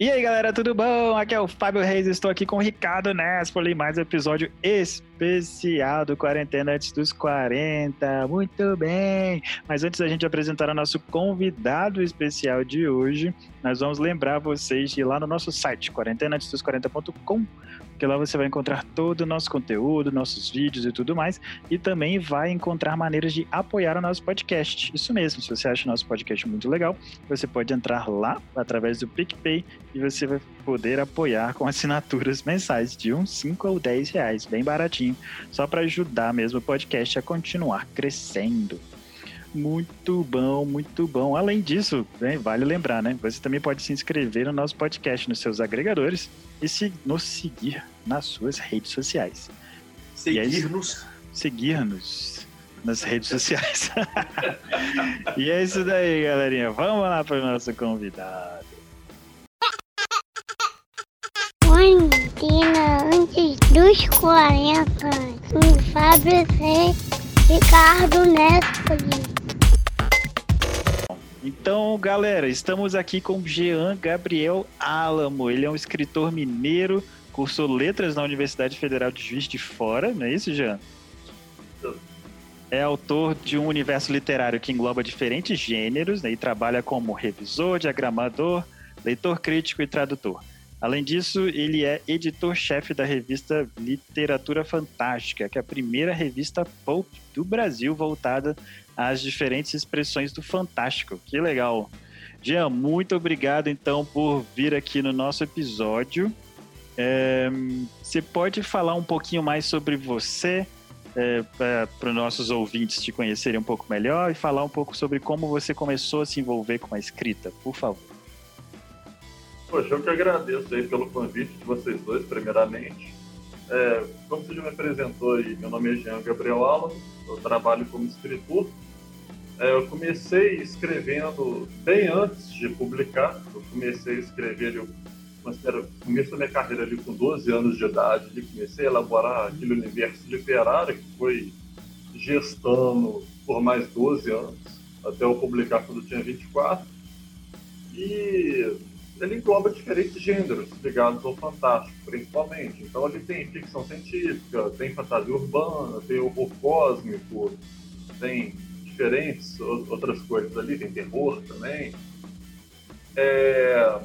E aí, galera, tudo bom? Aqui é o Fábio Reis, estou aqui com o Ricardo Nespoli, mais um episódio especial do Quarentena Antes dos 40. Muito bem! Mas antes da gente apresentar o nosso convidado especial de hoje, nós vamos lembrar vocês de ir lá no nosso site, quarentenaantesdos40.com, porque lá você vai encontrar todo o nosso conteúdo, nossos vídeos e tudo mais, e também vai encontrar maneiras de apoiar o nosso podcast. Isso mesmo, se você acha o nosso podcast muito legal, você pode entrar lá através do PicPay e você vai poder apoiar com assinaturas mensais de uns 5 ou 10 reais, bem baratinho, só para ajudar mesmo o podcast a continuar crescendo. Muito bom, muito bom. Além disso, né, vale lembrar, né? Você também pode se inscrever no nosso podcast nos seus agregadores e se, nos seguir nas suas redes sociais. Seguir-nos? Seguir-nos nas redes sociais. e é isso daí, galerinha. Vamos lá para o nosso convidado. Quarentena antes dos 40. Com Fábio Reis, Ricardo Nespoli. Então, galera, estamos aqui com Jean Gabriel Álamo. Ele é um escritor mineiro, cursou letras na Universidade Federal de Juiz de Fora, não é isso, Jean? É autor de um universo literário que engloba diferentes gêneros né, e trabalha como revisor, diagramador, leitor crítico e tradutor. Além disso, ele é editor-chefe da revista Literatura Fantástica, que é a primeira revista pulp do Brasil voltada às diferentes expressões do fantástico. Que legal. Jean, muito obrigado então por vir aqui no nosso episódio. É, você pode falar um pouquinho mais sobre você, é, para os nossos ouvintes te conhecerem um pouco melhor e falar um pouco sobre como você começou a se envolver com a escrita, por favor. Poxa, eu que agradeço aí pelo convite de vocês dois, primeiramente. É, como você já me apresentou aí, meu nome é Jean Gabriel Alves, eu trabalho como escritor. É, eu comecei escrevendo bem antes de publicar, eu comecei a escrever, eu começo da minha carreira ali com 12 anos de idade, ali, comecei a elaborar aquele universo literário que foi gestando por mais 12 anos, até eu publicar quando eu tinha 24. E ele engloba diferentes gêneros ligados ao fantástico, principalmente. Então ele tem ficção científica, tem fantasia urbana, tem horror cósmico, tem diferentes outras coisas ali, tem terror também. É...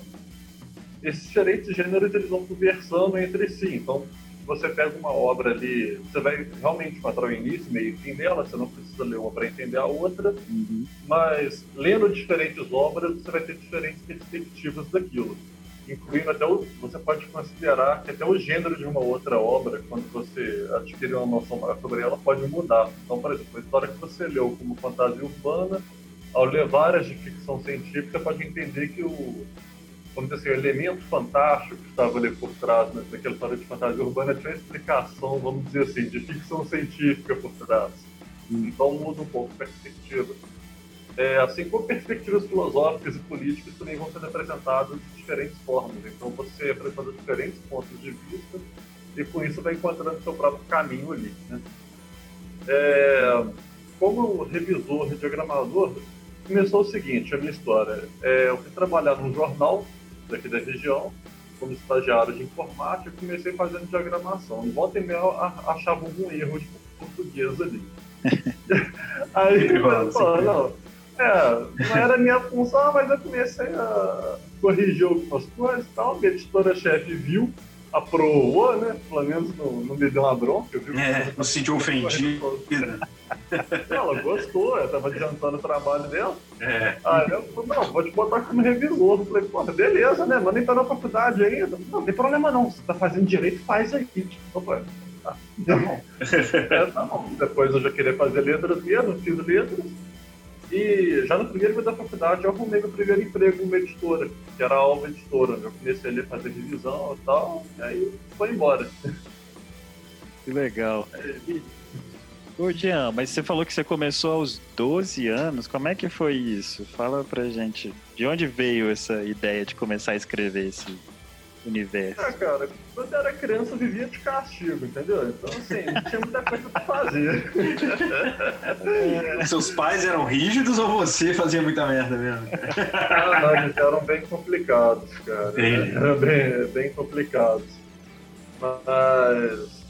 Esses diferentes gêneros eles vão conversando entre si. Então você pega uma obra ali, você vai realmente encontrar o início, meio e fim dela, você não precisa ler uma para entender a outra, uhum. mas lendo diferentes obras, você vai ter diferentes perspectivas daquilo. Incluindo até o, você pode considerar que até o gênero de uma outra obra, quando você adquirir uma noção maior sobre ela, pode mudar. Então, por exemplo, a história que você leu como fantasia urbana, ao ler várias de ficção científica, pode entender que o, vamos dizer assim, o elemento fantástico que estava ali por trás né, daquela história de fantasia urbana tinha explicação, vamos dizer assim, de ficção científica por trás. Então muda um pouco a perspectiva. É, assim como perspectivas filosóficas e políticas também vão sendo apresentadas de diferentes formas. Então você apresenta diferentes pontos de vista e com isso vai encontrando seu próprio caminho ali. Né? É, como revisor e diagramador, começou o seguinte, a minha história. É, eu fui trabalhar num jornal daqui da região, como estagiário de informática, comecei fazendo diagramação. E volta e meia achava algum erro de português ali. Aí, pô, não, é, não era minha função, mas eu comecei a corrigir algumas coisas e tal. Minha editora-chefe viu, aprovou, né? Pelo menos não, não me deu uma bronca. Viu? É, não se sentiu ofendido. Ela gostou, ela tava adiantando o trabalho dela. É. Aí eu falei, não, vou te botar como revisor. Eu falei, porra, beleza, né? Mas nem tá na faculdade ainda. Não, não tem problema não. Você tá fazendo direito, faz aí. Falei, tá, tá bom. é, tá bom. Depois eu já queria fazer letras mesmo, fiz letras. E já no primeiro dia da faculdade eu arrumei meu primeiro emprego numa editora, que era a Alva Editora. Eu comecei ali a fazer revisão e tal, e aí foi embora. Que legal. Ô, Jean, mas você falou que você começou aos 12 anos. Como é que foi isso? Fala pra gente. De onde veio essa ideia de começar a escrever esse, universo? Ah, cara, quando eu era criança eu vivia de castigo, entendeu? Então, assim, não tinha muita coisa pra fazer. Seus pais eram rígidos ou você fazia muita merda mesmo? Ah, não, eles eram bem complicados, cara. Eram bem, bem complicados. Mas.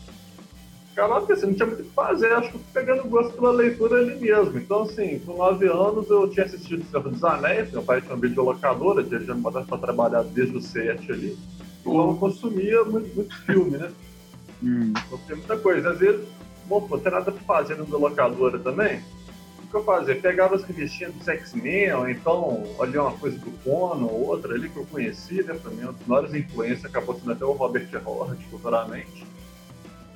Acabava que assim, não tinha muito o que fazer, acho que eu fui pegando gosto pela leitura ali mesmo. Então, assim, com nove anos eu tinha assistido Senhor dos Anéis, meu pai tinha um videolocadora, tinha já me botado pra trabalhar desde o sete ali. Eu consumia muito, muito filme, né? Hum, Consumia muita coisa. Às vezes, bom, pô, tem nada pra fazer no videolocadora também. O que eu fazia? Pegava as revistinhas dos X-Men, ou então olhava uma coisa do Conan, ou outra ali que eu conhecia, né? Pra mim, uma das maiores influências acabou sendo até o Robert Howard, futuramente.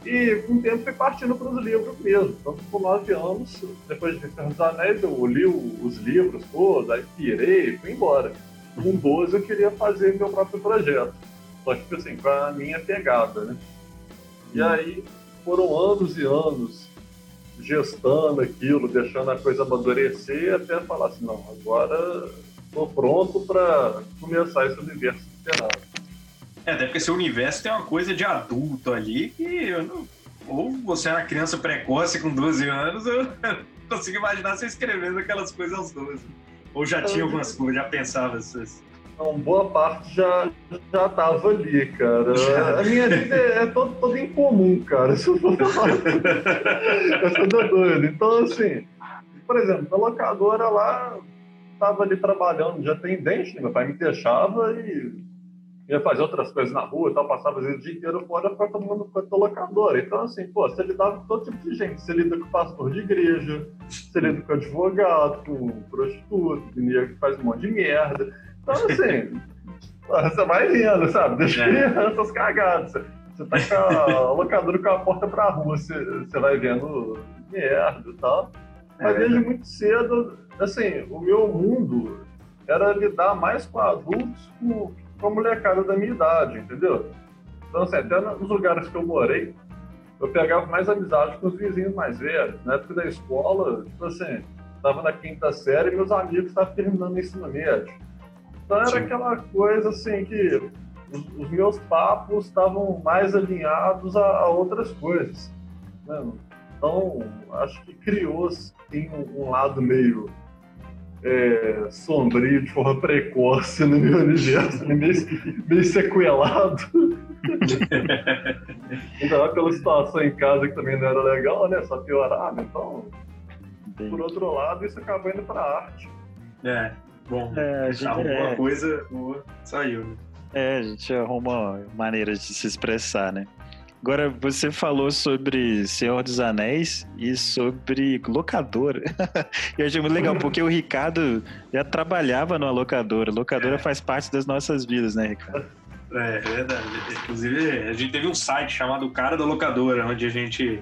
E com o tempo fui partindo para os livros mesmo. Então, com nove anos, depois de Senhor dos Anéis, eu li os livros todos, aí pirei fui embora. Com 12 eu queria fazer meu próprio projeto. Só que, assim, com a minha pegada, né? E aí foram anos e anos gestando aquilo, deixando a coisa amadurecer, até falar assim, não, agora estou pronto para começar esse universo literário. É, até porque seu universo tem uma coisa de adulto ali que eu não... Ou você era criança precoce com 12 anos, eu não consigo imaginar você escrevendo aquelas coisas aos 12. Ou já tinha algumas coisas, já pensava essas. Então, boa parte já, já tava ali, cara. A minha vida é, é toda, toda incomum, cara. Se eu for falar. Eu sou doido. Então, assim, por exemplo, a locadora lá tava ali trabalhando de atendente, né? meu pai me deixava e ia fazer outras coisas na rua e tal, passava vezes o dia inteiro fora para tomando conta da locadora. Então, assim, pô, você lidava com todo tipo de gente. Você lida com pastor de igreja, você lida com advogado, com prostituto, com nego que faz um monte de merda. Então, assim, você vai vendo, sabe? Deixa É. crianças cagadas. Você, tá com a locadora com a porta pra rua, você, você vai vendo merda e tal. Mas É desde muito cedo, assim, o meu mundo era lidar mais com adultos com, com a molecada da minha idade, entendeu? Então, assim, até nos lugares que eu morei, eu pegava mais amizade com os vizinhos mais velhos. Na época da escola, tipo assim, estava na quinta série e meus amigos estavam terminando o ensino médio. Então era Sim. aquela coisa assim que os, os meus papos estavam mais alinhados a, a outras coisas. né? Então, acho que criou assim, um, um lado meio é, sombrio, de forma precoce no meu universo, né? meio, meio sequelado. Ainda pela situação em casa que também não era legal, né? Só piorava. Então, entendi. por outro lado, isso acabou indo pra arte. É, bom. É, a gente, Alguma é, coisa boa saiu, né? é, a gente arruma maneiras de se expressar, né? Agora, você falou sobre Senhor dos Anéis e sobre locadora. Eu achei muito legal, porque o Ricardo já trabalhava numa locadora. Locadora faz parte das nossas vidas, né, Ricardo? É, é verdade. Inclusive, a gente teve um site chamado Cara da Locadora, onde a gente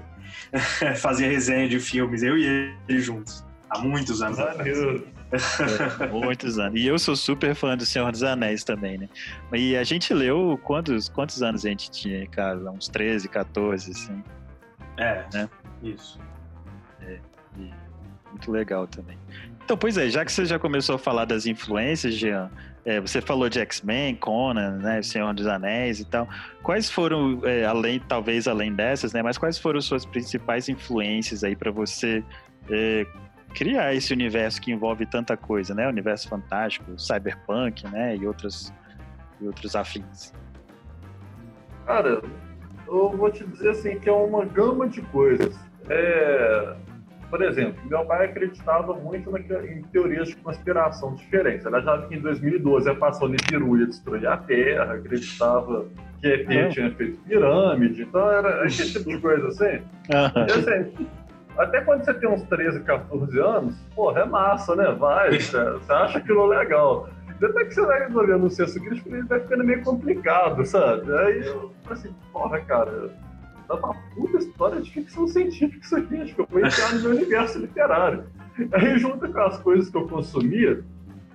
fazia resenha de filmes, eu e ele juntos, há muitos anos atrás. Maneiro. É, muitos anos. E eu sou super fã do Senhor dos Anéis também, né? E a gente leu quantos, quantos anos a gente tinha, Ricardo? Uns 13, 14, assim. É, Né? isso. E muito legal também. Então, pois é, já que você já começou a falar das influências, Jean, é, você falou de X-Men, Conan, né, Senhor dos Anéis e tal. Quais foram, é, além, talvez além dessas, né, mas quais foram suas principais influências aí para você é, criar esse universo que envolve tanta coisa, né? Universo fantástico, cyberpunk, né, e outros, e outros afins. Cara, eu vou te dizer assim que é uma gama de coisas. É, por exemplo, meu pai acreditava muito na, em teorias de conspiração diferentes. Ela já em 2012 a passou Nibiru ia destruir a Terra, acreditava que ET É. tinha feito pirâmide, então era esse tipo de coisa assim. E, assim, até quando você tem uns 13, 14 anos, porra, é massa, né? Vai, você acha aquilo legal. Depois que você vai resolvendo no senso crítico, ele vai ficando meio complicado, sabe? Aí eu assim, porra, cara, dá uma puta história de ficção científica isso aqui, acho que eu vou entrar no meu universo literário. Aí junto com as coisas que eu consumia,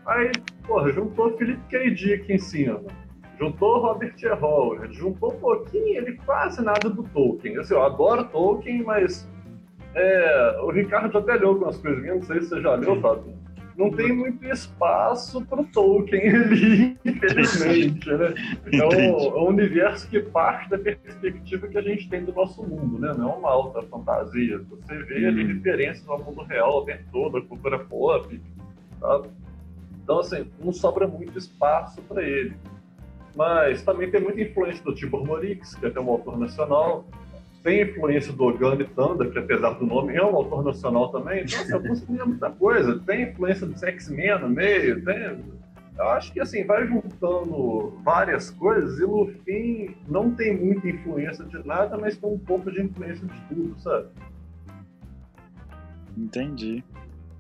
aí, porra, juntou Felipe K. Dick em cima, juntou Robert E. Howard, juntou um pouquinho, ele quase nada do Tolkien. Assim, eu adoro Tolkien, mas é, o Ricardo até leu algumas coisas minhas, não sei se você já leu, Fábio. não tem muito espaço para o Tolkien ali, infelizmente, né? É um, é um, universo que parte da perspectiva que a gente tem do nosso mundo, né? Não é uma alta fantasia. Você vê ali uhum. referências ao mundo real o tempo todo, a cultura pop, tá? Então, assim, não sobra muito espaço para ele. Mas também tem muita influência do Tibor Morix, que é até um autor nacional, tem influência do Gandhi Tanda, que apesar do nome é um autor nacional também, então assim, eu consumia muita coisa. Tem influência do X-Men no meio, tem... Eu acho que assim, vai juntando várias coisas e no fim não tem muita influência de nada, mas tem um pouco de influência de tudo, sabe? Entendi.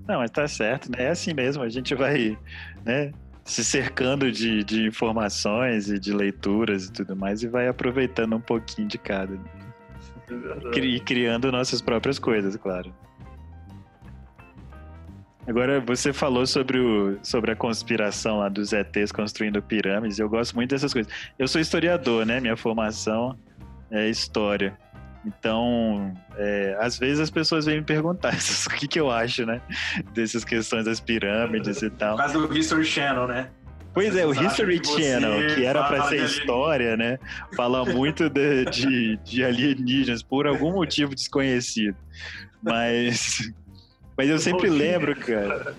Não, mas tá certo, né? É assim mesmo, a gente vai, né? se cercando de, de informações e de leituras e tudo mais e vai aproveitando um pouquinho de cada. E criando nossas próprias coisas, claro. Agora, você falou sobre, o, sobre a conspiração lá dos ETs construindo pirâmides. Eu gosto muito dessas coisas. Eu sou historiador, né? Minha formação é história. Então, é, às vezes as pessoas vêm me perguntar o que, que eu acho, né? Dessas questões das pirâmides e tal. Por causa do History Channel, né? Pois é, o History Channel, que era para ser história, né? Fala muito de, de, de, alienígenas por algum motivo desconhecido. Mas, mas eu sempre lembro, cara.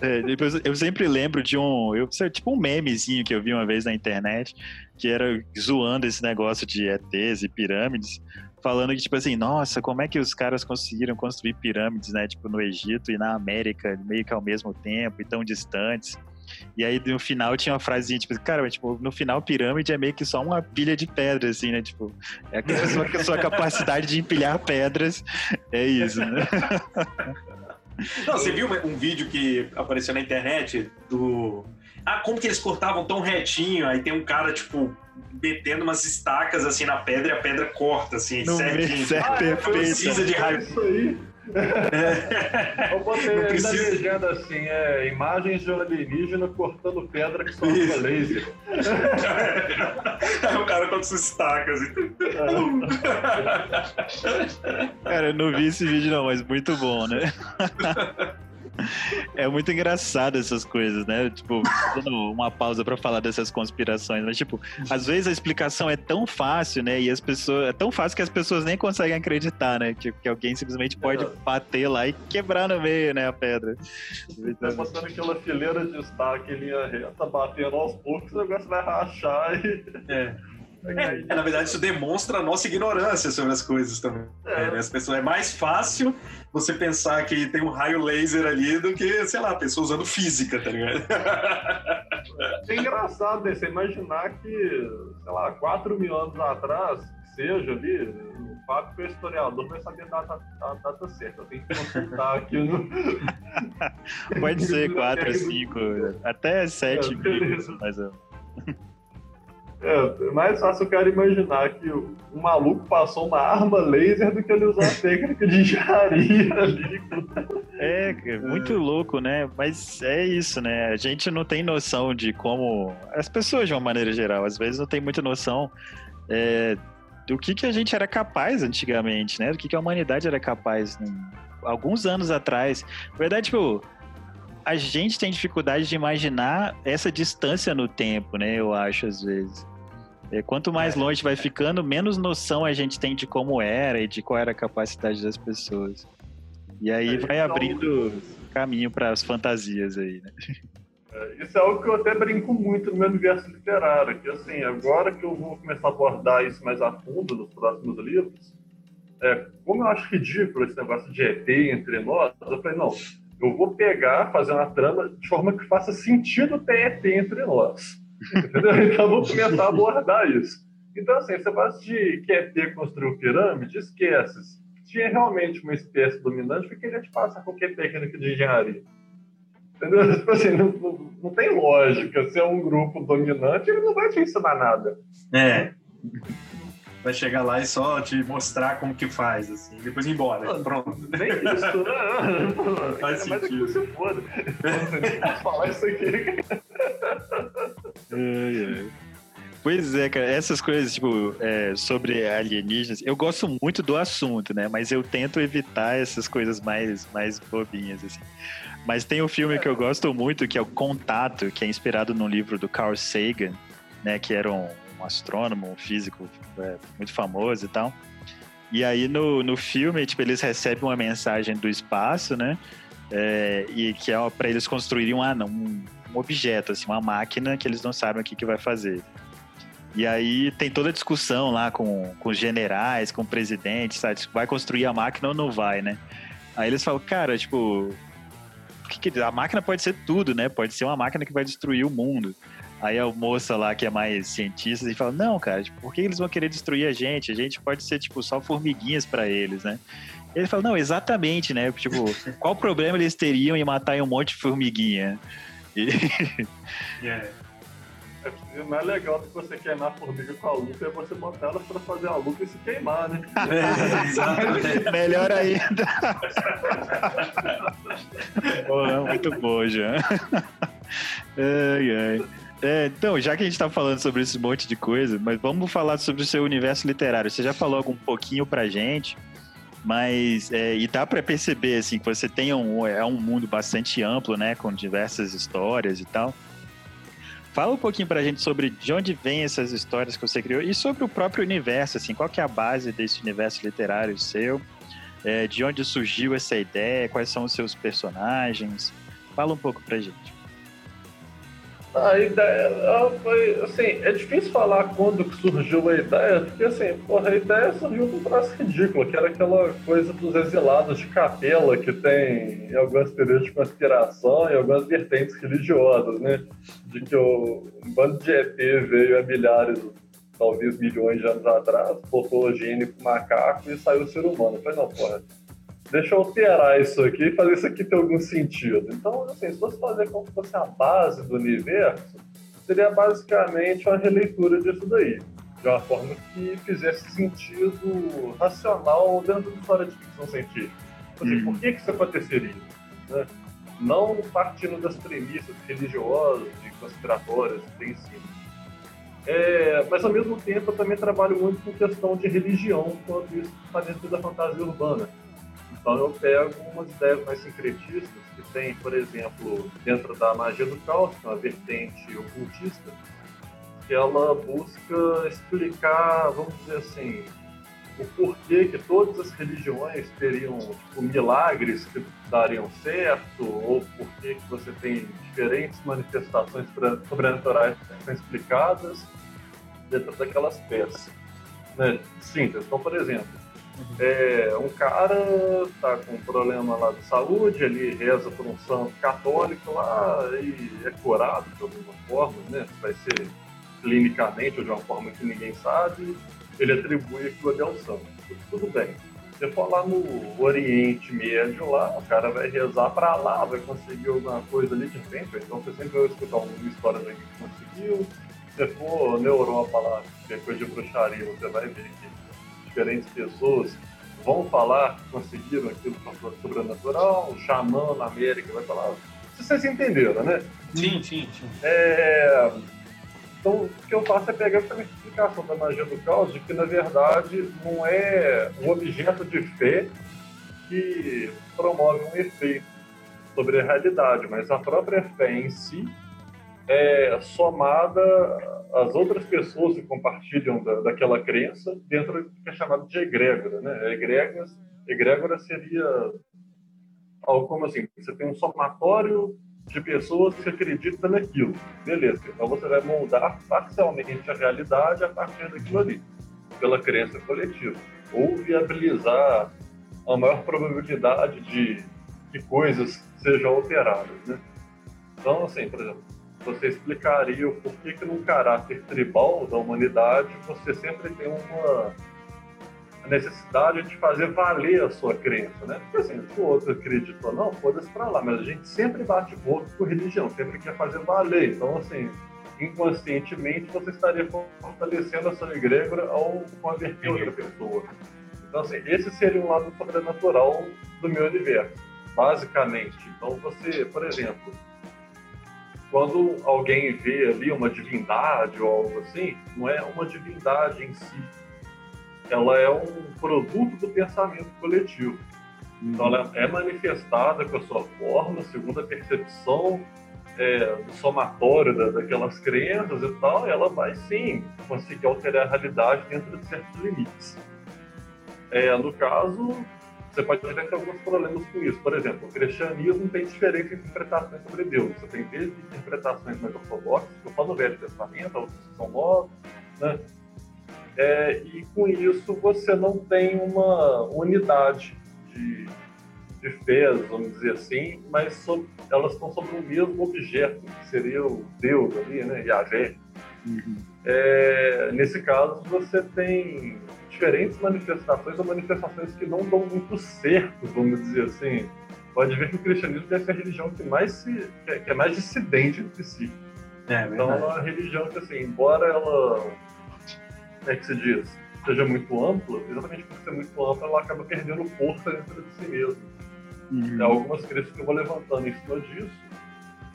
É, eu sempre lembro de um. Eu, tipo um memezinho que eu vi uma vez na internet, que era zoando esse negócio de ETs e pirâmides falando que, tipo assim, nossa, como é que os caras conseguiram construir pirâmides, né? Tipo, no Egito e na América, meio que ao mesmo tempo, e tão distantes. E aí no final tinha uma frasinha, tipo, cara, tipo, no final pirâmide é meio que só uma pilha de pedras, assim, né? Tipo, é a sua, a sua capacidade de empilhar pedras. É isso, né? Não, você viu um vídeo que apareceu na internet do. Ah, como que eles cortavam tão retinho? Aí tem um cara, tipo, metendo umas estacas assim na pedra e a pedra corta, assim, não certinho. Ah, perfeito. Precisa de raio. Isso aí. É. Eu botei não precisa... na legenda assim, é imagens de um alienígena cortando pedra que só usa laser. Aí o cara com suas estacas. Cara, eu não vi esse vídeo não, mas muito bom, né? É muito engraçado essas coisas, né? Tipo, dando uma pausa para falar dessas conspirações, mas tipo, às vezes a explicação é tão fácil, né? E as pessoas é tão fácil que as pessoas nem conseguem acreditar, né? Que, que alguém simplesmente pode é. bater lá e quebrar no meio, né, a pedra. Tá botando aquela fileira de destaque em linha reta, batendo aos poucos, o negócio vai rachar e. É. É, na verdade, isso demonstra a nossa ignorância sobre as coisas também. É. Né? As pessoas, é mais fácil você pensar que tem um raio laser ali do que, sei lá, a pessoa usando física, tá ligado? É engraçado né? você imaginar que, sei lá, 4 mil anos atrás, seja ali, o Fábio foi historiador, vai saber a data, a data certa. Eu tenho que consultar aqui no. Pode ser 4, 5, até 7 é, mil, mais ou é, mais fácil o cara imaginar que o, o, maluco passou uma arma laser do que ele usar a técnica de engenharia ali. É, muito é. louco, né? Mas é isso, né? A gente não tem noção de como. As pessoas, de uma maneira geral, às vezes não tem muita noção é, do que, que a gente era capaz antigamente, né? Do que, que a humanidade era capaz né? alguns anos atrás. Na verdade, tipo a gente tem dificuldade de imaginar essa distância no tempo, né? Eu acho, às vezes. É, quanto mais é. longe vai ficando, menos noção a gente tem de como era e de qual era a capacidade das pessoas. E aí é, vai abrindo caminho para as fantasias aí, né? É, isso é algo que eu até brinco muito no meu universo literário, que assim, agora que eu vou começar a abordar isso mais a fundo nos próximos livros, é, como eu acho ridículo esse negócio de ET entre nós, eu falei, não, eu vou pegar, fazer uma trama de forma que faça sentido ter ET entre nós. Entendeu? Então vou começar a abordar isso. Então, assim, esse negócio de que ET construiu pirâmide, esquece. Se tinha realmente uma espécie dominante, por que ele te passa qualquer técnica de engenharia? Entendeu? Tipo assim, não, não, não, tem lógica. Se é um grupo dominante, ele não vai te ensinar nada. É vai chegar lá e só te mostrar como que faz, assim, depois ir embora. Pronto. Nem isso, né? Faz sentido. É você foda. posso falar isso aqui. Ai, ai. Pois é, cara, essas coisas, tipo, é, sobre alienígenas, eu gosto muito do assunto, né? Mas eu tento evitar essas coisas mais, mais bobinhas, assim. Mas tem um filme que eu gosto muito, que é o Contato, que é inspirado no livro do Carl Sagan, né? Que era um, um astrônomo, um físico é, muito famoso e tal. E aí no, no filme, tipo, eles recebem uma mensagem do espaço, né? É, e que é para eles construírem um, um, um, objeto, assim, uma máquina que eles não sabem o que, que vai fazer. E aí tem toda a discussão lá com, com os generais, com o presidente, sabe? Vai construir a máquina ou não vai, né? Aí eles falam, cara, tipo, a máquina pode ser tudo, né? Pode ser uma máquina que vai destruir o mundo. Aí a moça lá, que é mais cientista, e fala: Não, cara, tipo, por que eles vão querer destruir a gente? A gente pode ser, tipo, só formiguinhas para eles, né? Ele fala: Não, exatamente, né? Tipo, qual problema eles teriam em matar um monte de formiguinha? E... Yeah. É, o mais legal do que você queimar a formiga com a lupa é você botar elas pra fazer a lupa e se queimar, né? É, Melhor ainda. muito bom, já. Ai, ai. É, então, já que a gente tá falando sobre esse monte de coisa, mas vamos falar sobre o seu universo literário. Você já falou algum pouquinho pra gente, mas é, e dá para perceber assim que você tem um é um mundo bastante amplo, né, com diversas histórias e tal. Fala um pouquinho pra gente sobre de onde vêm essas histórias que você criou e sobre o próprio universo, assim, qual que é a base desse universo literário seu? É, de onde surgiu essa ideia? Quais são os seus personagens? Fala um pouco pra gente. A ideia foi, assim, é difícil falar quando que surgiu a ideia, porque assim, porra, a ideia surgiu com um traço ridículo, que era aquela coisa dos exilados de capela que tem algumas teorias de conspiração e algumas vertentes religiosas, né? De que o, um bando de ET veio há milhares, talvez milhões de anos atrás, botou gene pro macaco e saiu o ser humano. Eu falei, não, porra, deixa eu alterar isso aqui e fazer isso aqui ter algum sentido. Então, assim, se fosse fazer como se fosse a base do universo, seria basicamente uma releitura disso daí, de uma forma que fizesse sentido racional dentro da história de ficção científica. Assim, uhum. Por que, que isso aconteceria? Né? Não partindo das premissas religiosas e conspiratórias que tem em cima. É, mas ao mesmo tempo eu também trabalho muito com questão de religião quando isso está dentro da fantasia urbana. Então eu pego umas ideias mais sincretistas que tem, por exemplo, dentro da magia do caos, que é uma vertente ocultista, que ela busca explicar, vamos dizer assim, o porquê que todas as religiões teriam tipo, milagres que dariam certo, ou porquê que você tem diferentes manifestações sobrenaturais que são explicadas dentro daquelas peças. Né? Então, por exemplo, é, um cara tá com um problema lá de saúde, ele reza por um santo católico lá e é curado de alguma forma, né? Vai ser clinicamente ou de uma forma que ninguém sabe, ele atribui aquilo ali ao santo. Tudo bem. Se for lá no Oriente Médio lá, o cara vai rezar para lá, vai conseguir alguma coisa ali de repente, então você sempre vai escutar uma história de que conseguiu. Se for na Europa lá, coisa de bruxaria, você vai ver que diferentes pessoas vão falar que conseguiram aquilo sobrenatural, o xamã na América vai falar. Vocês entenderam, né? Sim, sim, sim. É... Então, o que eu faço é pegar essa explicação da magia do caos de que, na verdade, não é um objeto de fé que promove um efeito sobre a realidade, mas a própria fé em si é somada às outras pessoas que compartilham da, daquela crença dentro do que é chamado de egrégora. Né? Egrégoras, egrégora seria algo como assim, você tem um somatório de pessoas que acreditam naquilo. Beleza, então você vai moldar parcialmente a realidade a partir daquilo ali, pela crença coletiva. Ou viabilizar a maior probabilidade de que coisas sejam alteradas. Né? Então, assim, por exemplo, você explicaria o porquê que num caráter tribal da humanidade você sempre tem uma necessidade de fazer valer a sua crença, né? Porque assim, se o outro acredita ou não, foda-se pra lá, mas a gente sempre bate boca com religião, sempre quer fazer valer. Então, assim, inconscientemente você estaria fortalecendo a sua egrégora ao converter outra pessoa. Então, assim, esse seria um lado sobrenatural do meu universo, basicamente. Então, você, por exemplo, quando alguém vê ali uma divindade ou algo assim, não é uma divindade em si. Ela é um produto do pensamento coletivo. Então ela é manifestada com a sua forma, segundo a percepção é, somatório da, daquelas crenças e tal, ela vai sim conseguir alterar a realidade dentro de certos limites. É, no caso, você pode ter alguns problemas com isso. Por exemplo, o cristianismo tem diferentes interpretações sobre Deus. Você tem desde interpretações mais ortodoxas, que eu falo no Velho Testamento, outras que são novas, né? É, e com isso você não tem uma unidade de, de fés, vamos dizer assim, mas sobre, elas estão sobre o mesmo objeto, que seria o Deus ali, né, Yahvé. Uhum. É, nesse caso, você tem diferentes manifestações ou manifestações que não dão muito certo, vamos dizer assim. Pode ver que o cristianismo ser a religião que mais se, que é mais dissidente entre si. É, então, é uma religião que, assim, embora ela é que se diz, seja muito ampla, exatamente por ser muito ampla, ela acaba perdendo força dentro de si mesma. Uhum. Tem algumas críticas que eu vou levantando em cima disso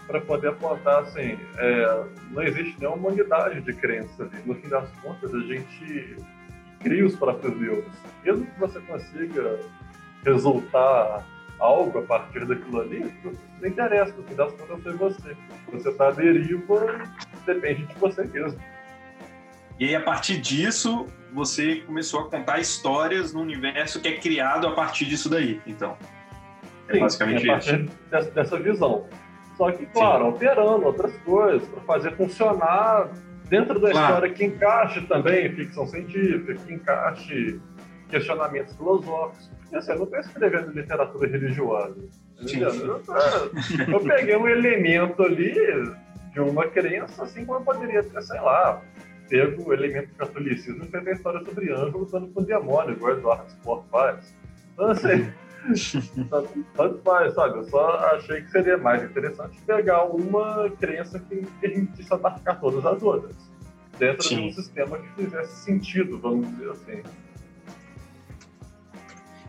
para poder apontar assim, é, não existe nenhuma unidade de crença ali. No fim das contas, a gente cria os próprios deuses. Mesmo que você consiga resultar algo a partir daquilo ali, não interessa, no fim das contas foi você. Você está à deriva, depende de você mesmo. E aí, a partir disso, você começou a contar histórias no universo que é criado a partir disso daí, então. É Sim, basicamente a partir isso. Dessa, dessa visão. Só que, claro, Sim. alterando outras coisas para fazer funcionar dentro da claro. história que encaixe também ficção científica, que encaixe questionamentos filosóficos. Porque assim, eu não estou escrevendo literatura religiosa. Eu, eu peguei um elemento ali de uma crença, assim como eu poderia ter, sei lá, pego o elemento do catolicismo e fez a história sobre anjo lutando com o demônio, igual Eduardo Sport faz. Então, assim, tanto faz, sabe? Eu só achei que seria mais interessante pegar uma crença que permitisse atacar todas as outras, dentro Sim. de um sistema que fizesse sentido, vamos dizer assim.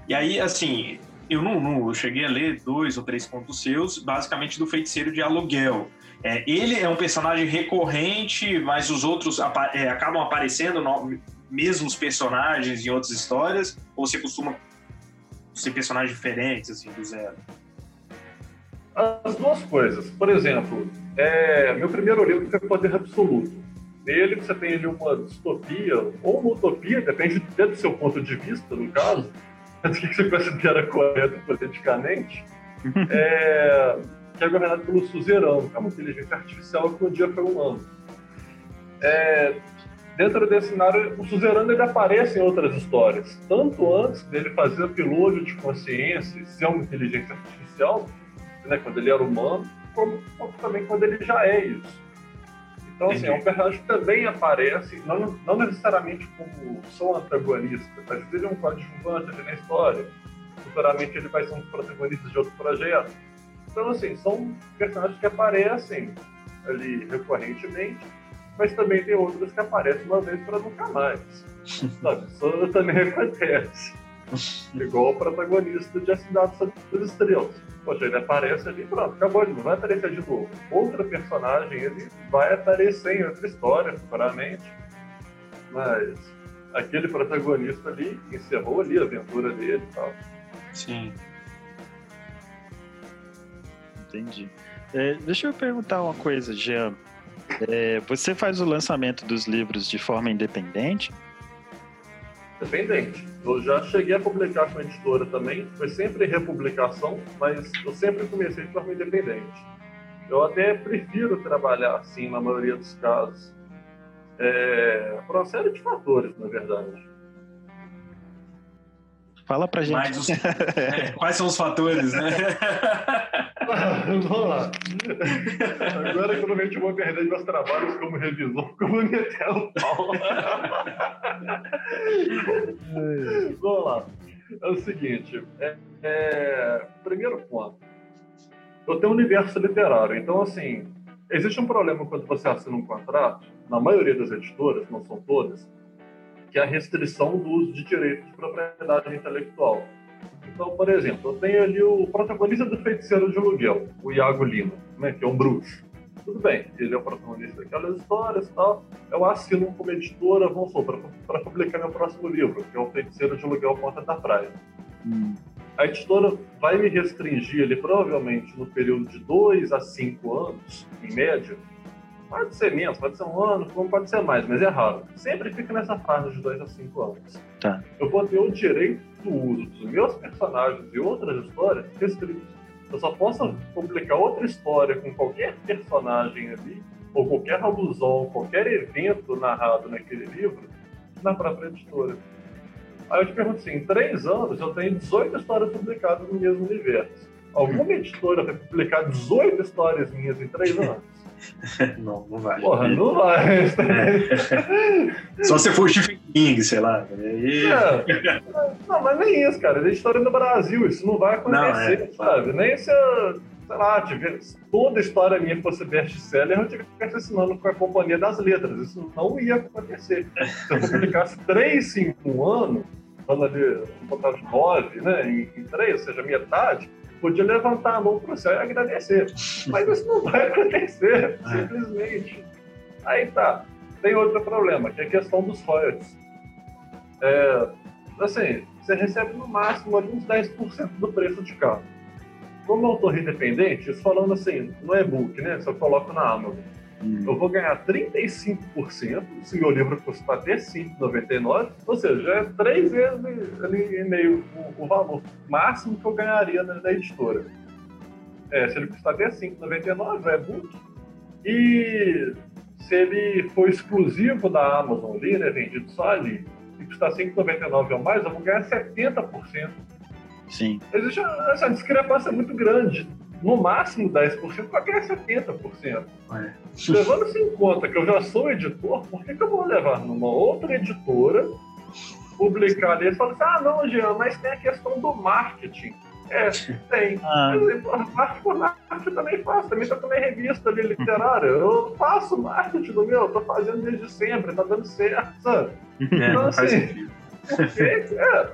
E aí, assim, eu não, não eu cheguei a ler dois ou três pontos seus, basicamente do feiticeiro de aluguel. É, ele é um personagem recorrente, mas os outros apa é, acabam aparecendo no, mesmos personagens em outras histórias? Ou você costuma ser personagens diferentes, assim, do zero? As duas coisas. Por exemplo, é, meu primeiro livro foi Poder Absoluto. Nele você tem ali uma distopia, ou uma utopia, depende do seu ponto de vista, no caso, do que você considera correto politicamente. é, que é governado pelo suzerano, que é uma inteligência artificial que um dia foi humano. É, dentro desse cenário, o suzerano ele aparece em outras histórias, tanto antes dele fazer upload de consciência e ser uma inteligência artificial, né, quando ele era humano, como, como, também quando ele já é isso. Então, assim, é um personagem que também aparece, não, não necessariamente como só antagonista, mas ele é um coadjuvante ali na história. Futuramente ele vai ser um dos protagonistas de outro projeto então, assim, são personagens que aparecem ali recorrentemente, mas também tem outros que aparecem uma vez para nunca mais. Sabe? Isso também acontece. Igual o protagonista de A Cidade sobre as Estrelas. Poxa, ele aparece ali pronto, acabou, ele não vai aparecer de novo. Outra personagem, ele vai aparecer em outra história, futuramente. Mas aquele protagonista ali encerrou ali a aventura dele e tal. Sim. Entendi. É, deixa eu perguntar uma coisa, Jean. É, você faz o lançamento dos livros de forma independente? Independente. Eu já cheguei a publicar com a editora também, foi sempre republicação, mas eu sempre comecei de forma independente. Eu até prefiro trabalhar assim na maioria dos casos, é, por uma série de fatores, na verdade. Fala pra gente. Os, é, quais são os fatores, né? Vamos lá. Agora, quando eu vou perder meus trabalhos como revisor, como meter o pau. Vamos lá. É o seguinte. É, é, primeiro ponto. Eu tenho um universo literário. Então, assim, existe um problema quando você assina um contrato, na maioria das editoras, não são todas, que é a restrição do uso de direitos de propriedade intelectual. Então, por exemplo, eu tenho ali o protagonista do Feiticeiro de Aluguel, o Iago Lima, né, que é um bruxo. Tudo bem, ele é o protagonista daquelas histórias e tal. Eu assino como editora, vamos supor, para publicar meu próximo livro, que é o Feiticeiro de Aluguel Ponta da Praia. Hum. a editora vai me restringir ali, provavelmente, no período de dois a cinco anos, em média. Pode ser menos, pode ser um ano, como pode ser mais, mas é raro. Sempre fica nessa fase de dois a cinco anos. Tá. Eu vou ter o direito do uso dos meus personagens e outras histórias restritos. Eu só posso publicar outra história com qualquer personagem ali, ou qualquer alusão, qualquer evento narrado naquele livro, na própria editora. Aí eu te pergunto assim, em três anos eu tenho 18 histórias publicadas no mesmo universo. Alguma editora vai publicar 18 histórias minhas em três anos? não, não vai. Porra, não vai. Só se for Stephen King, sei lá. E... É. Não, mas nem isso, cara. É história no Brasil, isso não vai acontecer, não, é. sabe? Nem se eu, sei lá, tiver, toda história minha fosse best-seller, eu tivesse assinando com a Companhia das Letras. Isso não ia acontecer. Se eu publicasse três em um ano, falando ali, botar nove, né, em, em três, ou seja, metade, podia levantar a mão para o céu e agradecer. Mas isso não vai acontecer, é. simplesmente. Aí tá. Tem outro problema, que é a questão dos royalties. É, assim, você recebe no máximo uns 10% do preço de carro. Como autor independente, isso falando assim, no e-book, né? Se eu coloco na Amazon, hum. eu vou ganhar 35% se meu livro custar até 5,99, ou seja, é três vezes ali e meio o, o valor máximo que eu ganharia na, na editora. É, se ele custar até 5,99, é e-book. E se ele for exclusivo da Amazon ali, né, vendido só ali, e custar 5,99 ou mais, eu vou ganhar 70%. Sim. Existe essa discrepância muito grande. No máximo 10%, qualquer 70%. É. Levando-se em conta que eu já sou editor, por que, que eu vou levar numa outra editora, publicar ali e falar assim: ah, não, Jean, mas tem a questão do marketing. É, tem. Ah. Marketing também faço, também estou também revista ali literária. Eu faço marketing do meu, estou fazendo desde sempre, está dando certo, sabe? É, então, assim, porque, é,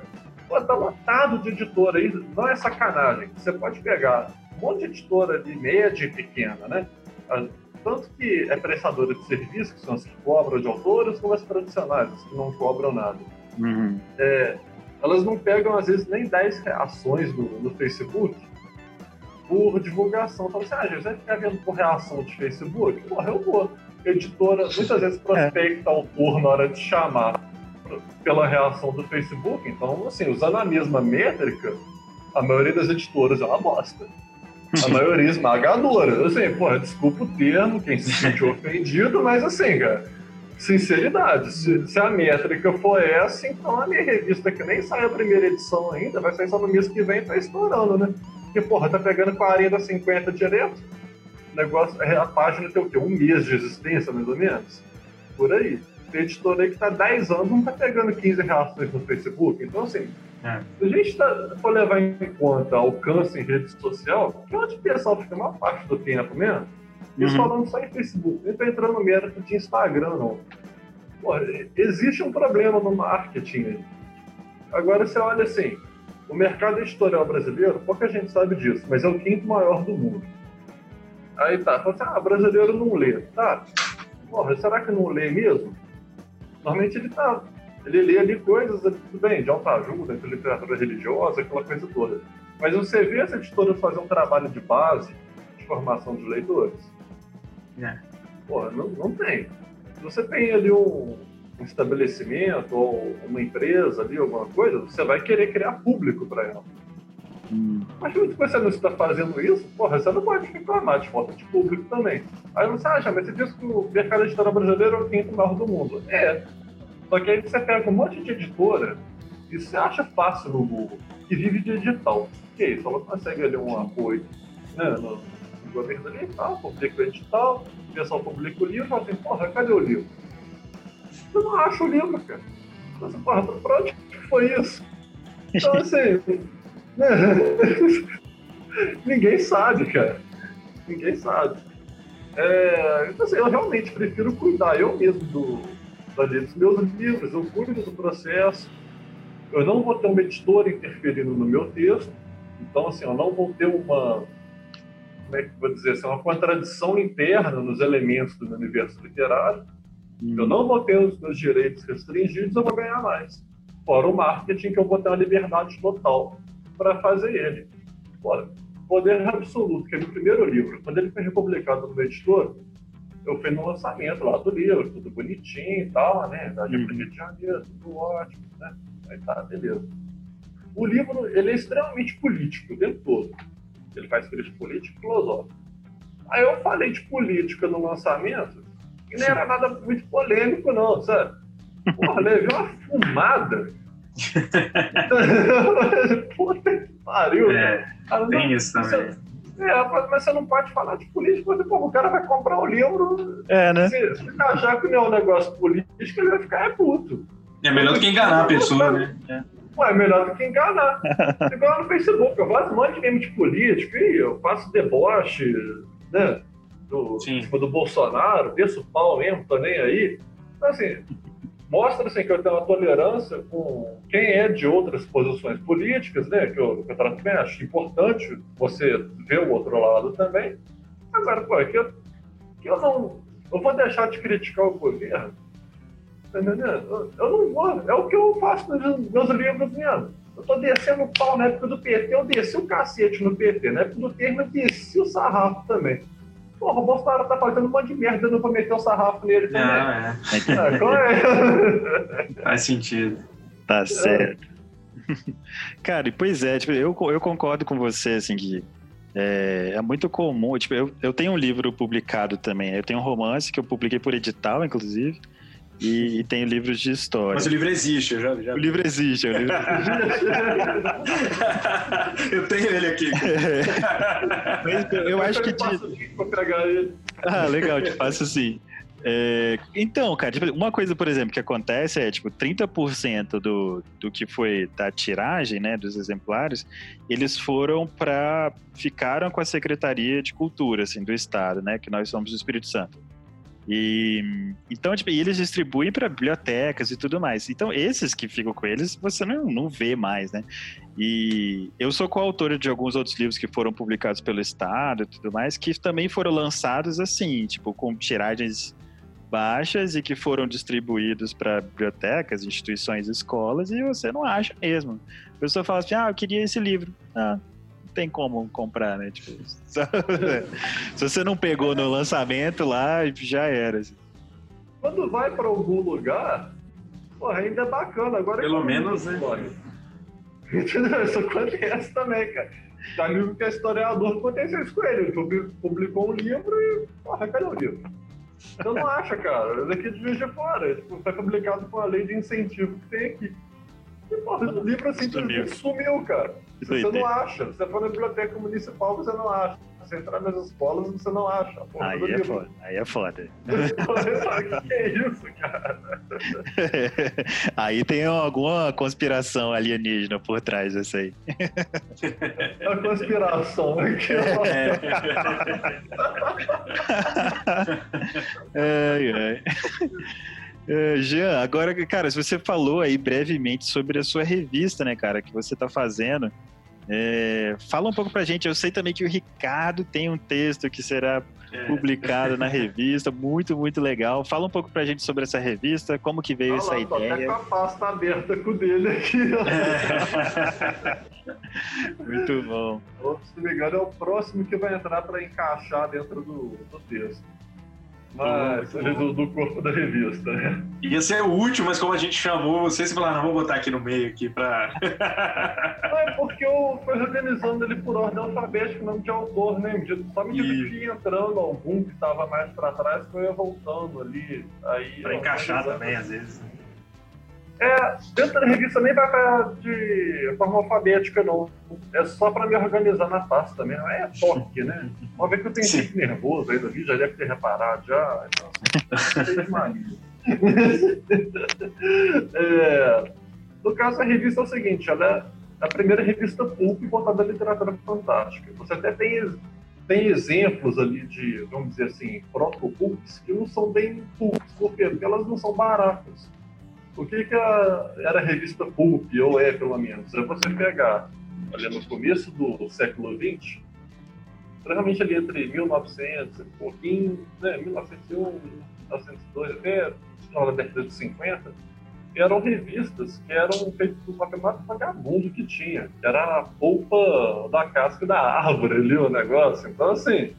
Pô, tá lotado de editora aí, não é sacanagem. Você pode pegar um monte de editora de média e pequena, né? Ah, tanto que é prestadora de serviço, que são as que cobram de autores, como as tradicionais, as que não cobram nada. Uhum. É, elas não pegam, às vezes, nem 10 reações no, no Facebook por divulgação. Fala assim, ah, gente, você ficar vendo por reação de Facebook? Porra, eu vou. Editora muitas vezes prospecta é. autor na hora de chamar pela reação do Facebook. Então, assim, usando a mesma métrica, a maioria das editoras é uma bosta. A maioria esmagadora. Assim, porra, desculpa o termo, quem se sentiu ofendido, mas assim, cara, sinceridade. Se, se, a métrica for essa, então a minha revista, que nem sai a primeira edição ainda, vai sair só no mês que vem, tá estourando, né? Porque, porra, tá pegando 40, 50 direto. O negócio, a página tem o quê? Um mês de existência, mais ou menos? Por aí tem editora aí que está 10 anos não está pegando 15 reações no Facebook. Então, assim, é. se a gente tá, for levar em conta alcance em rede social, que é onde o pessoal fica uma parte do tempo mesmo, isso uhum. falando só em Facebook, nem está entrando no mérito de Instagram, não. Pô, existe um problema no marketing aí. Agora você olha assim, o mercado editorial brasileiro, pouca gente sabe disso, mas é o quinto maior do mundo. Aí tá, fala assim, ah, brasileiro não lê. Tá, porra, será que não lê mesmo? Normalmente ele tá. Ele lê ali coisas, tudo bem, de alta ajuda, de literatura religiosa, aquela coisa toda. Mas você vê essa editora fazer um trabalho de base de formação de leitores? É. Porra, não, não tem. Se você tem ali um, um estabelecimento ou uma empresa ali, alguma coisa, você vai querer criar público para ela. Hum. Mas se você não está fazendo isso, porra, você não pode reclamar de falta de público também. Aí você acha, mas você diz que o mercado editorial brasileiro é o quinto maior do mundo. É. Só que aí você pega um monte de editora e você acha fácil no Google e vive de edital. Que isso? Ela consegue ali um apoio né, no, no governo ali e tal, publica o edital, o pessoal publica o livro fala assim, porra, cadê o livro? Você não acha o livro, cara. Você, porra, pra onde foi isso? Então, assim, Ninguém sabe, cara. Ninguém sabe. É, então, assim, eu realmente prefiro cuidar eu mesmo do, dos meus livros, eu cuido do processo. Eu não vou ter uma editora interferindo no meu texto. Então, assim, eu não vou ter uma, como é que vou dizer assim, uma contradição interna nos elementos do universo literário. Eu não vou ter os meus direitos restringidos, eu vou ganhar mais. Fora o marketing, que eu vou ter uma liberdade total para fazer ele. Ora, Poder Absoluto, que é meu primeiro livro, quando ele foi republicado no meu editor, eu fui no lançamento lá do livro, tudo bonitinho e tal, né? Da 1 de janeiro, tudo ótimo, né? Aí tá, beleza. O livro, ele é extremamente político o tempo todo. Ele faz crítica política e filosófica. Aí eu falei de política no lançamento, e não era nada muito polêmico, não, sabe? Porra, levei uma fumada. Puta que pariu. É, tem isso também. Você, é, mas você não pode falar de política, porque pô, o cara vai comprar o livro. É, né? Se, se achar que não é um negócio político, ele vai ficar é puto. É melhor do que enganar a pessoa, né? É. Ué, é melhor do que enganar. Igual no Facebook, eu faço um monte de meme de político, e eu faço deboche, né? Do, tipo, do Bolsonaro, desço o pau mesmo, tô nem aí. Então, assim, mostra assim, que eu tenho uma tolerância com quem é de outras posições políticas, né? Que eu, que eu também acho importante você ver o outro lado também. Agora, pô, é que eu, que eu não. Eu vou deixar de criticar o governo. Tá? Eu não vou. É o que eu faço nos meus livros mesmo. Eu tô descendo o pau na época do PT, eu desci o cacete no PT. Na época do termo, eu desci o sarrafo também. Porra, o Bolsonaro tá fazendo um monte de merda, não vou meter o sarrafo nele também. Ah, é. Ah, é. Faz sentido. Tá certo. Cara, e pois é, tipo, eu, eu concordo com você, assim, que é, é, muito comum. Tipo, eu, eu tenho um livro publicado também. Eu tenho um romance que eu publiquei por edital, inclusive. E, e tem livros de história. Mas o livro existe, eu já, já... O livro existe. O livro eu tenho ele aqui. É. eu acho que. De... Ah, legal, te faço sim. É, então, cara, tipo, uma coisa, por exemplo, que acontece é, tipo, 30% do, do que foi da tiragem, né, dos exemplares, eles foram para ficaram com a Secretaria de Cultura, assim, do Estado, né, que nós somos do Espírito Santo. E então, tipo, eles distribuem para bibliotecas e tudo mais. Então, esses que ficam com eles, você não, não vê mais, né? E eu sou coautor de alguns outros livros que foram publicados pelo Estado e tudo mais, que também foram lançados assim, tipo, com tiragens baixas e que foram distribuídos para bibliotecas, instituições, escolas, e você não acha mesmo. A pessoa fala assim: ah, eu queria esse livro. Ah, tem como comprar, né? Tipo, só... se você não pegou no lançamento lá, já era. Assim. Quando vai para algum lugar, porra, ainda é bacana. Agora Pelo menos, né? Isso acontece também, cara. Tá livro que é historiador, aconteceu isso com ele. Ele publicou um livro e, porra, cadê o livro? Você não acha, cara. Daqui de Juiz de Fora. Tipo, foi publicado com a lei de incentivo que tem aqui. E, porra, o livro assim sumiu, sumiu cara. Você não acha. Você for na biblioteca municipal, você não acha. Você entrar nas escolas, você não acha. Porra, aí, é foda. aí é foda. O que é isso, cara? aí tem alguma conspiração alienígena por trás disso aí. A conspiração aqui, ó. ai, ai. Uh, Jean, agora, cara, se você falou aí brevemente sobre a sua revista, né, cara, que você tá fazendo, é, fala um pouco pra gente. Eu sei também que o Ricardo tem um texto que será é. publicado na revista, muito, muito legal. Fala um pouco pra gente sobre essa revista, como que veio essa ideia. Até com a pasta aberta com o dele aqui. É. muito bom. Se não me engano, é o próximo que vai entrar para encaixar dentro do, do texto. Mas, do, do, corpo da revista, né? Ia ser o último, mas como a gente chamou vocês, falaram, não, vou botar aqui no meio aqui pra. é porque eu fui organizando ele por ordem alfabética, nome de autor, né? Só me medida que ia entrando algum que estava mais pra trás, que eu ia voltando ali. Aí, pra encaixar também, às vezes. É, dentro da revista nem vai de forma alfabética, não. É só para me organizar na pasta mesmo. É toque, né? Uma vez que eu tenho muito nervoso aí do vídeo, já deve ter reparado já. Então, é, no caso, a revista é o seguinte, ela é a primeira revista pulp voltada à literatura fantástica. Você até tem, tem exemplos ali de, vamos dizer assim, proto-pulps que não são bem pulps. Por quê? Porque elas não são baratas o que, que era a revista Pulp, ou é pelo menos? É você pegar, ali no começo do século XX, realmente ali entre 1900 e pouquinho, né, 1901, 1902, até na década de 50, eram revistas que eram feitas papel mais vagabundo que tinha, que era a polpa da casca da árvore ali o negócio. Então, assim,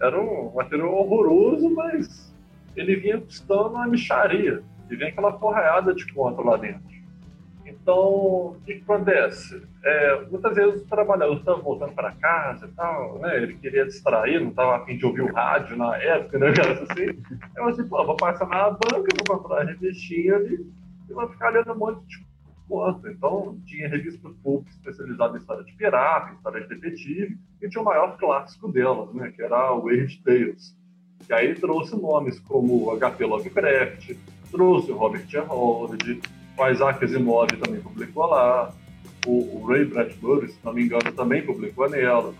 era um material horroroso, mas ele vinha custando uma micharia. E vem aquela porraiada de conta lá dentro. Então, o que, acontece? É, muitas vezes o trabalhador estava voltando para casa e tal, né? Ele queria distrair, não estava a fim de ouvir o rádio na época, né? Assim. Eu assim, pô, vou passar na banca, vou comprar a revistinha ali e vou ficar lendo um monte de conto. Então, tinha revista pulp especializada em história de pirata, história de detetive, e tinha o maior clássico delas, né? Que era o Weird Tales. Que aí trouxe nomes como H.P. Lovecraft, trouxe o Robert. Howard, o Isaac Asimov também publicou lá, o, o Ray Bradbury, se não me engano, também publicou nela.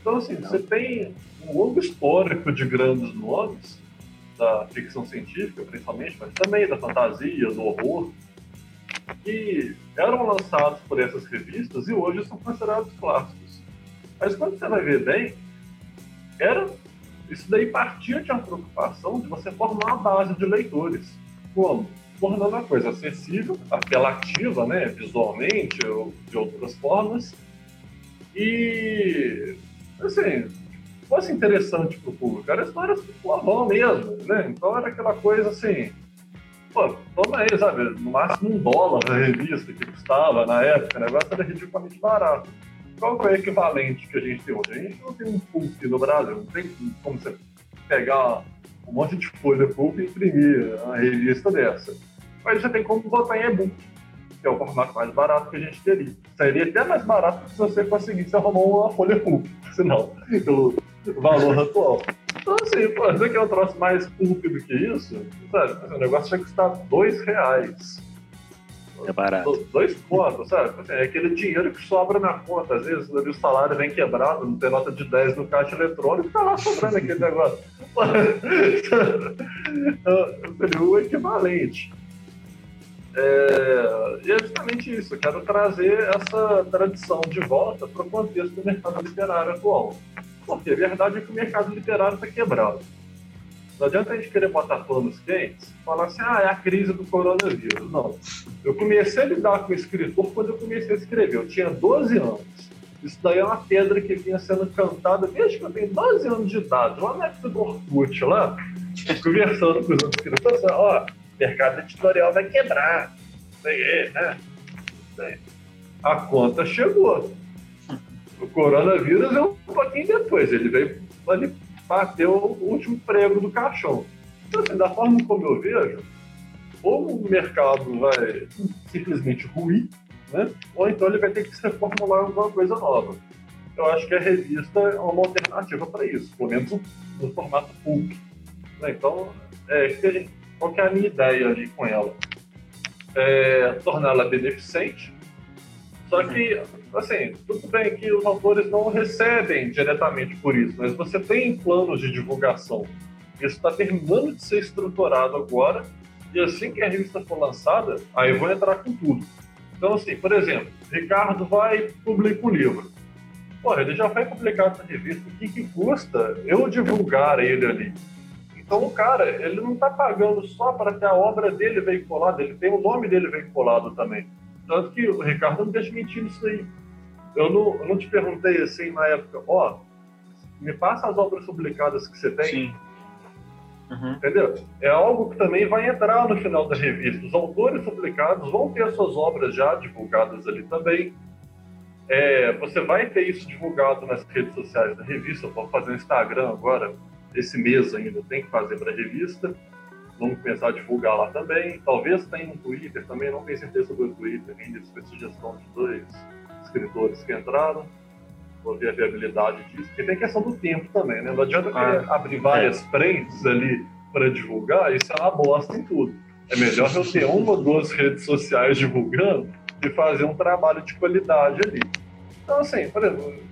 Então, assim, não. você tem um longo histórico de grandes nomes da ficção científica, principalmente, mas também da fantasia, do horror, que eram lançados por essas revistas e hoje são considerados clássicos. Mas quando você vai ver bem, era isso daí partia de uma preocupação de você formar uma base de leitores. Como? tornando a coisa acessível, apelativa, né, visualmente ou de outras formas, e, assim, fosse interessante para o público. Era histórias bom mesmo, né? Então era aquela coisa assim, pô, toma aí, sabe, no máximo um dólar a revista que custava na época, o negócio era ridiculamente barato. Qual é o equivalente que a gente tem hoje? A gente não tem um pulp no Brasil, não tem como você pegar um monte de folha pulp e imprimir uma revista dessa. Mas já tem como botar em e-book, que é o formato mais barato que a gente teria. Seria até mais barato se você conseguisse arrumar uma folha pulp, senão, pelo valor atual. Então, assim, pô, você quer um troço mais pulp do que isso? Sabe? O negócio vai custar dois reais. É barato. Dois pontos, sabe? É aquele dinheiro que sobra na conta. Às vezes o salário vem quebrado, não tem nota de 10 no caixa eletrônico, tá lá sobrando aquele negócio. O equivalente. É, e é justamente isso, eu quero trazer essa tradição de volta para o contexto do mercado literário atual. Porque a verdade é que o mercado literário está quebrado. Não adianta a gente querer botar panos quentes e falar assim, ah, é a crise do coronavírus. Não. Eu comecei a lidar com escritor quando eu comecei a escrever. Eu tinha 12 anos. Isso daí é uma pedra que vinha sendo cantada desde que eu tenho 12 anos de idade. Lá na época do Orkut, lá, conversando com os outros escritores, ó, oh, mercado editorial vai quebrar. Sei, né? A conta chegou. O coronavírus é um pouquinho depois. Ele veio ali bater o último prego do caixão. Então, assim, da forma como eu vejo, ou o mercado vai simplesmente ruir, né? ou então ele vai ter que se reformular alguma coisa nova. Eu acho que a revista é uma alternativa para isso, pelo menos no formato pulp. Né? Então, é, qual que é a minha ideia ali com ela? É, torná-la beneficente, só que, assim, tudo bem que os autores não recebem diretamente por isso, mas você tem planos de divulgação. Isso está terminando de ser estruturado agora, e assim que a revista for lançada, aí vou entrar com tudo. Então, assim, por exemplo, Ricardo vai e publica um livro. Pô, ele já foi publicado na revista, o que, que custa eu divulgar ele ali? Então, o cara, ele não está pagando só para ter a obra dele veiculada, ele tem o nome dele veiculado também. Tanto que o Ricardo não deixa mentir nisso aí. Eu não, eu não te perguntei assim na época, ó, oh, me passa as obras publicadas que você tem. Sim. Uhum. Entendeu? É algo que também vai entrar no final da revista. Os autores publicados vão ter as suas obras já divulgadas ali também. É, você vai ter isso divulgado nas redes sociais da revista. Eu vou fazer um Instagram agora, esse mês ainda tem que fazer para a revista. Vamos começar a divulgar lá também. Talvez tenha no Twitter também, não tenho certeza sobre o Twitter ainda. Foi sugestão de dois escritores que entraram. Vou ver a viabilidade disso. Porque tem questão do tempo também, né? Não adianta ah, abrir várias é. frentes ali para divulgar, isso é uma bosta em tudo. É melhor eu ter uma ou duas redes sociais divulgando e fazer um trabalho de qualidade ali. Então, assim, por exemplo,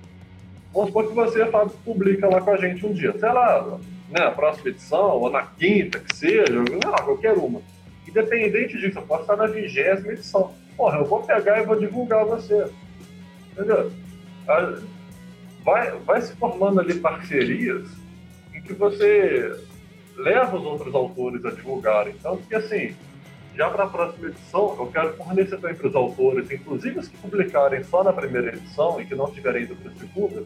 Vamos supor que você Fábio, publica lá com a gente um dia, sei lá, né, próxima edição, ou na quinta, que seja, sei lá, qualquer uma. Independente disso, eu posso estar na vigésima edição. Porra, eu vou pegar e vou divulgar você. Entendeu? Vai, vai se formando ali parcerias em que você leva os outros autores a divulgarem. Então, porque assim, já para a próxima edição, eu quero fornecer também para os autores, inclusive os que publicarem só na primeira edição e que não tiverem ido para a segunda,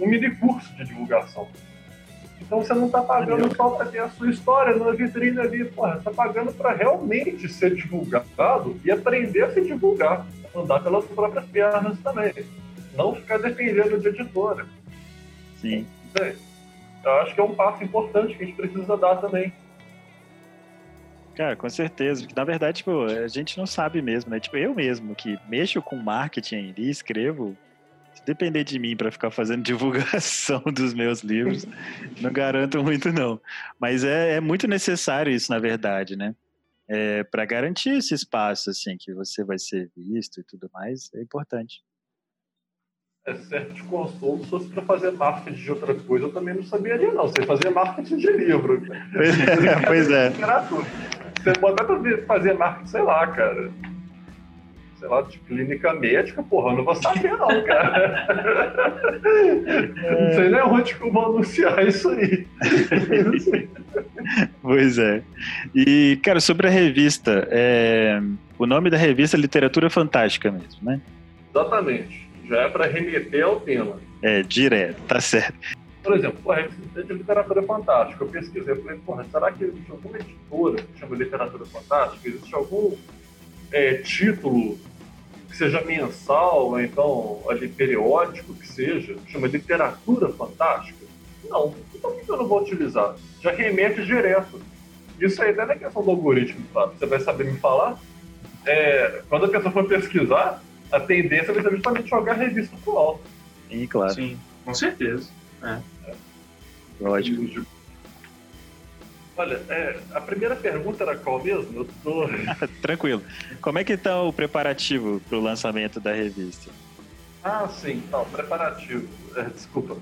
um mini curso de divulgação. Então você não está pagando só para ter a sua história na vitrine ali, porra, está pagando para realmente ser divulgado e aprender a se divulgar, andar pelas próprias pernas também. Não ficar dependendo de editora. Sim. Eu acho que é um passo importante que a gente precisa dar também. Cara, com certeza. Na verdade, tipo, a gente não sabe mesmo, né? Tipo, eu mesmo que mexo com marketing e escrevo, se depender de mim para ficar fazendo divulgação dos meus livros, não garanto muito não. Mas é, é muito necessário isso, na verdade, né? É, para garantir esse espaço, assim, que você vai ser visto e tudo mais, é importante. É certo de consolo, se fosse para fazer marketing de outra coisa, eu também não saberia, não. Você fazer marketing de livro. Pois é. Pois é. Você pode até fazer marketing, sei lá, cara. Sei lá, de clínica médica, porra, eu não vou saber não, cara. É... Não sei nem onde que eu vou anunciar isso aí. pois é. E, cara, sobre a revista, é... o nome da revista é Literatura Fantástica mesmo, né? Exatamente. Já é para remeter ao tema. É, direto, tá certo. Por exemplo, porra, é de literatura fantástica. Eu pesquisei, falei, porra, será que existe alguma editora que chama literatura fantástica? Existe algum é, título que seja mensal, ou então ali periódico que seja, chama literatura fantástica? Não. Então por que eu não vou utilizar? Já remete direto. Isso aí não é questão do algoritmo, sabe? Você vai saber me falar. É, quando a pessoa for pesquisar, a tendência vai ser justamente jogar a revista pro alto. Sim, claro. Sim, com certeza. É. Lógico. Olha, é, a primeira pergunta era qual mesmo? Eu tô... Tranquilo. Como é que está o preparativo para o lançamento da revista? Ah, sim, não, preparativo. É, desculpa.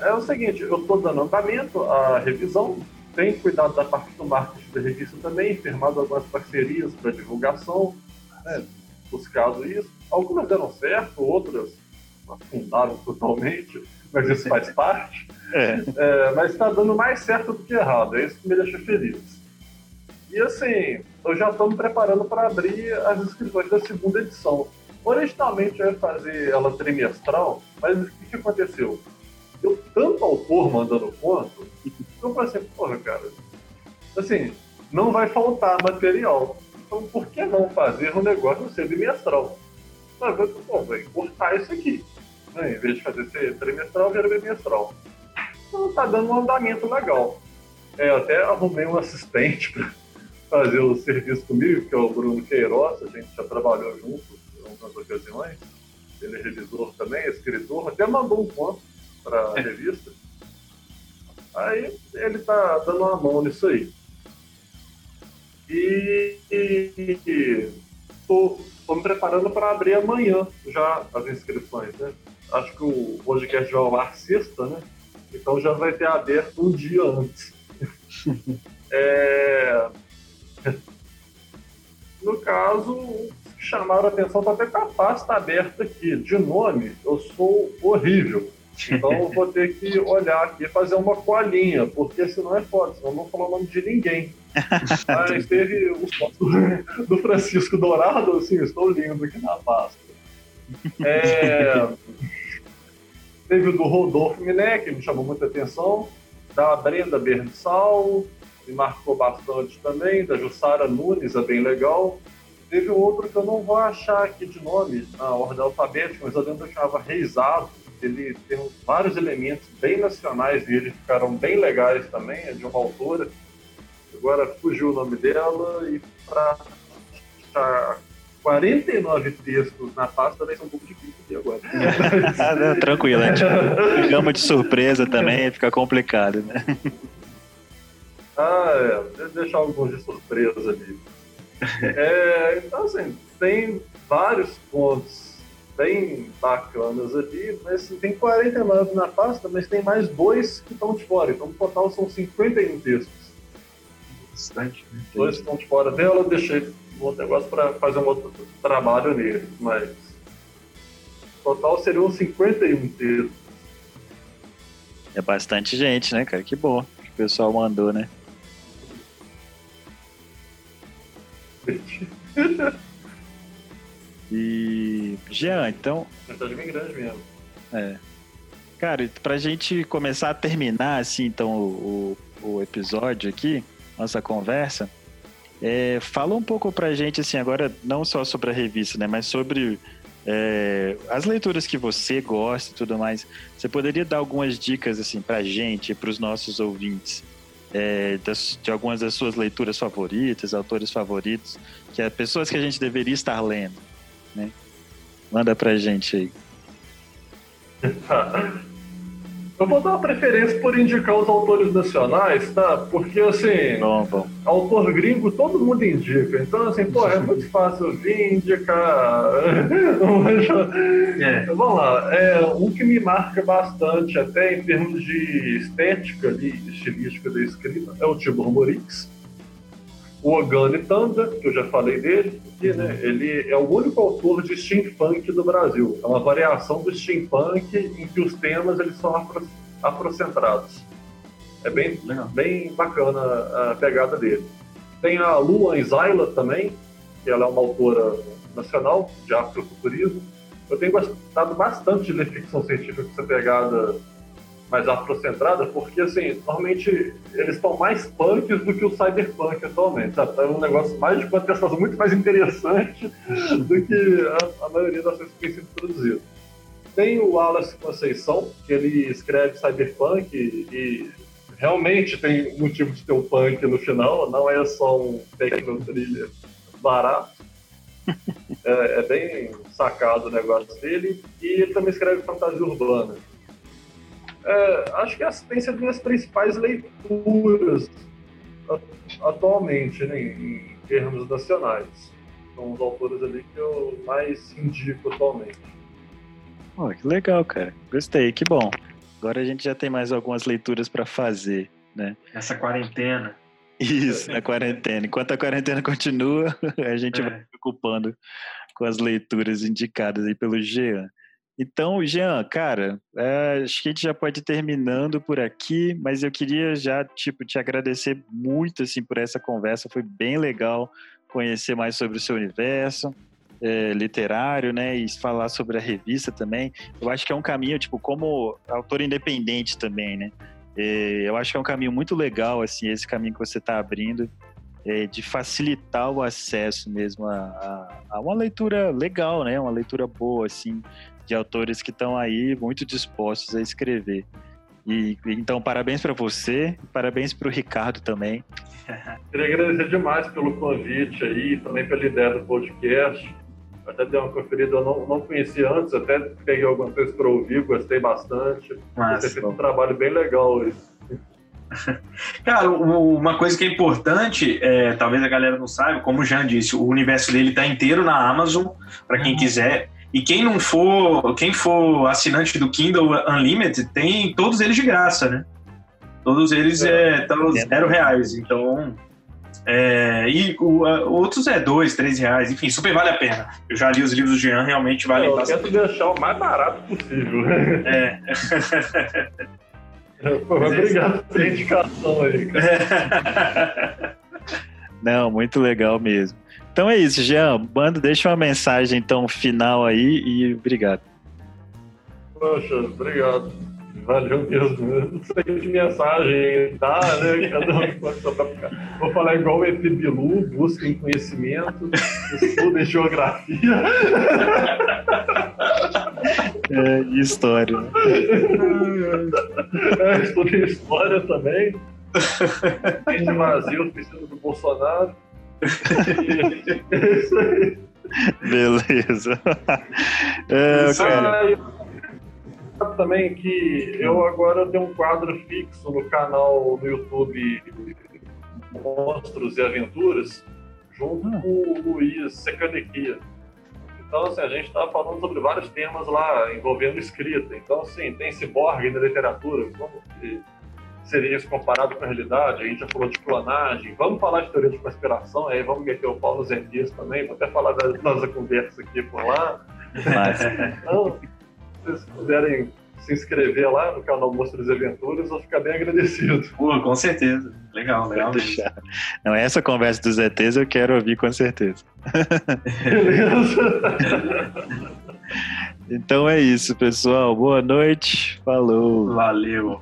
É o seguinte, eu estou dando andamento à revisão, tenho cuidado da parte do marketing da revista também, firmado algumas parcerias para divulgação, né, buscado isso. Algumas deram certo, outras afundaram totalmente mas isso faz parte. É. É, mas está dando mais certo do que errado, é isso que me deixa feliz. E assim, eu já estou me preparando para abrir as inscrições da segunda edição. Originalmente eu ia fazer ela trimestral, mas o que, que aconteceu? Eu tanto autor mandando conto, que eu falei assim, porra, cara, assim, não vai faltar material. Então por que não fazer um negócio ser bimestral? Mas eu vou cortar isso aqui. Né? Em vez de fazer ser trimestral, vira bimestral. Então tá dando um andamento legal. É, eu até arrumei um assistente para fazer o serviço comigo, que é o Bruno Queiroz, a gente já trabalhou junto em algumas ocasiões. Ele é revisor também, escritor, até mandou um conto para a é. revista. Aí ele tá dando uma mão nisso aí. E, estou me preparando para abrir amanhã já as inscrições, né? acho que o podcast vai ao ar sexta, né? Então já vai ter aberto um dia antes. é... No caso, chamaram a atenção, tá até com a pasta aberta aqui. De nome, eu sou horrível. Então eu vou ter que olhar aqui e fazer uma colinha, porque senão é foda, senão eu não vou falar o nome de ninguém. Mas teve o do, do Francisco Dourado, assim, estou lindo aqui na pasta. É... Teve o do Rodolfo Miné, que me chamou muita atenção, da Brenda Bernsal, me marcou bastante também, da Jussara Nunes, é bem legal. Teve outro que eu não vou achar aqui de nome na ordem alfabética, mas eu lembro que chamava Reisado. Ele tem vários elementos bem nacionais e eles ficaram bem legais também, é de uma autora. Agora fugiu o nome dela e para 49 textos na pasta vai ser um pouco difícil de agora. ah, não, tranquilo, né? Tipo, gama de surpresa também fica complicado, né? Ah, é. Deixar alguns de surpresa ali. É, então, assim, tem vários pontos bem bacanas ali, mas assim, tem 49 na pasta, mas tem mais dois que estão de fora. Então, no total, são 51 textos. Bastante. Né? Dois estão de fora dela, deixei um outro negócio para fazer um outro trabalho nele, mas total seriam 51 textos. É bastante gente, né, cara? Que bom que o pessoal mandou, né? E. Jean, então. Mensagem bem grande mesmo. É. Cara, pra gente começar a terminar, assim, então, o, o episódio aqui, nossa conversa, é, fala um pouco pra gente, assim, agora não só sobre a revista, né, mas sobre é, as leituras que você gosta e tudo mais. Você poderia dar algumas dicas, assim, pra gente, pros nossos ouvintes, é, das, de algumas das suas leituras favoritas, autores favoritos, que é pessoas que a gente deveria estar lendo, né? Manda pra gente aí. Eu vou dar uma preferência por indicar os autores nacionais, tá? Porque, assim, Bom, bom. autor gringo todo mundo indica. Então, assim, pô, é muito fácil vir indicar. É. Vamos lá. É, um que me marca bastante, até em termos de estética ali, estilística da escrita, é o Tibor Morix. O Ogani Tanda, que eu já falei dele, que, né, ele é o único autor de steampunk do Brasil. É uma variação do steampunk em que os temas eles são afro, afrocentrados. É bem, Legal. bem bacana a pegada dele. Tem a Luan Isayla também, que ela é uma autora nacional de afrofuturismo. Eu tenho gostado bastante de ler ficção científica com essa pegada mais afrocentrada, porque, assim, normalmente eles estão mais punks do que o cyberpunk atualmente, sabe? É um negócio mais de contestação muito mais interessante do que a, a maioria das coisas que tem sido produzido. Tem o Wallace Conceição, que ele escreve cyberpunk e, e realmente tem motivo de ter um punk no final, não é só um techno thriller barato. É, é bem sacado o negócio dele. E ele também escreve fantasia urbana. É, acho que essas têm sido minhas principais leituras a- atualmente, né, em, termos nacionais. São os autores ali que eu mais indico atualmente. Pô, que legal, cara. Gostei, que bom. Agora a gente já tem mais algumas leituras para fazer, né? Essa quarentena. Isso, na quarentena. Enquanto a quarentena continua, a gente É. vai se ocupando com as leituras indicadas aí pelo Jean. Então, Jean, cara, é, acho que a gente já pode ir terminando por aqui, mas eu queria já, tipo, te agradecer muito, assim, por essa conversa. Foi bem legal conhecer mais sobre o seu universo é, literário, né, e falar sobre a revista também. Eu acho que é um caminho, tipo, como autor independente também, né? É, eu acho que é um caminho muito legal, assim, esse caminho que você está abrindo, é, de facilitar o acesso mesmo a, a- a uma leitura legal, né? Uma leitura boa, assim, de autores que estão aí muito dispostos a escrever. E então, parabéns para você, parabéns para o Ricardo também. Queria agradecer demais pelo convite aí, também pela ideia do podcast. Até dei uma conferida, eu não, não conhecia antes, até peguei algumas coisas para ouvir, gostei bastante. Você Mas, fez um trabalho bem legal hoje. cara, uma coisa que é importante, é, talvez a galera não saiba, como o Jean disse, o universo dele tá inteiro na Amazon, para quem quiser. E quem não for, quem for assinante do Kindle Unlimited, tem todos eles de graça, né? Todos eles É. estão zero reais. Então, é, e o, outros é dois, três reais. Enfim, super vale a pena. Eu já li os livros do Jean, realmente valem eu bastante. tento deixar o mais barato possível. É. Pô, Obrigado pela indicação aí. cara. Não, muito legal mesmo. Então é isso, Jean. Manda, deixa uma mensagem então final aí e obrigado. Poxa, obrigado. Valeu mesmo. Não sei que mensagem dá, né? Cada um pode ficar. Vou falar igual o ET Bilu, busquem conhecimento, estudem geografia. É, e história. É, estudem história também. De vazio, precisa do Bolsonaro. E é isso aí. Beleza. É, Isso Ah, também que eu agora tenho um quadro fixo no canal no YouTube Monstros e Aventuras, junto Hum. com o Luiz Secanequia. Então, assim, a gente está falando sobre vários temas lá envolvendo escrita. Então, assim, tem ciborgue na literatura, como que seria isso comparado com a realidade? A gente já falou de clonagem. Vamos falar de teoria de conspiração, aí vamos meter o pau nos também, vou até falar da nossa conversa aqui por lá. mas, Então, se vocês puderem se inscrever lá no canal Monstros e Aventuras, eu vou ficar bem agradecido. Pô, com certeza. Legal, legal. Não, essa conversa dos ETs eu quero ouvir com certeza. Beleza? Então é isso, pessoal. Boa noite. Falou. Valeu.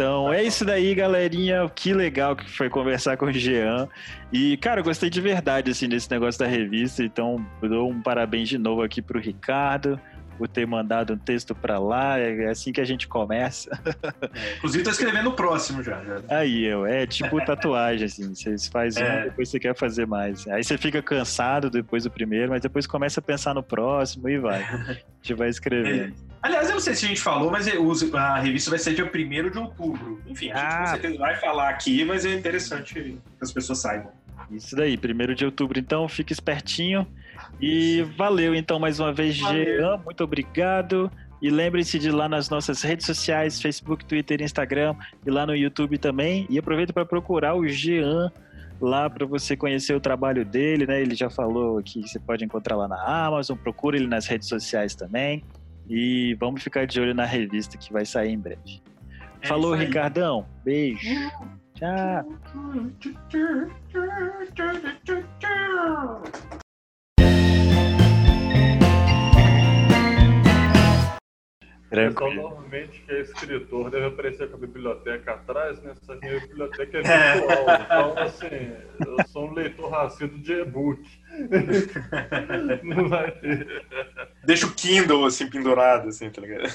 Então é isso daí, galerinha. Que legal que foi conversar com o Jean. E, cara, eu gostei de verdade, assim, desse negócio da revista. Então, dou um parabéns de novo aqui pro Ricardo por ter mandado um texto para lá. É assim que a gente começa. É, inclusive, tô escrevendo o próximo já. já. Aí, eu, é tipo tatuagem, assim. Você faz um, É. depois você quer fazer mais. Aí você fica cansado depois do primeiro, mas depois começa a pensar no próximo e vai. A gente vai escrevendo. Aliás, eu não sei se a gente falou, mas a revista vai ser dia 1 de outubro. Enfim, a gente Ah. com certeza vai falar aqui, mas é interessante que as pessoas saibam. Isso daí, primeiro de outubro, então fica espertinho. E valeu então mais uma vez, Valeu. Jean, muito obrigado. E lembrem-se de ir lá nas nossas redes sociais, Facebook, Twitter, Instagram e lá no YouTube também. E aproveita para procurar o Jean lá para você conhecer o trabalho dele, né? Ele já falou que você pode encontrar lá na Amazon, procura ele nas redes sociais também. E vamos ficar de olho na revista que vai sair em breve. É Falou. Ricardão. Beijo. Tchau. Tranquilo. normalmente que é escritor deve aparecer com a biblioteca atrás, né? Essa minha biblioteca é É. virtual. Então, assim, eu sou um leitor racido de e-book. Não vai ter. Deixa o Kindle assim pendurado, assim, tá ligado?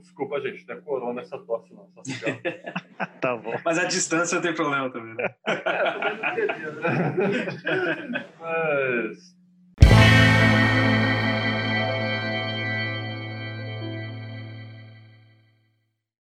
Desculpa, gente, não é corona essa tosse, não. Só cigarro. Tá bom. Mas a distância não tem problema também, né? É, também não queria, né? Mas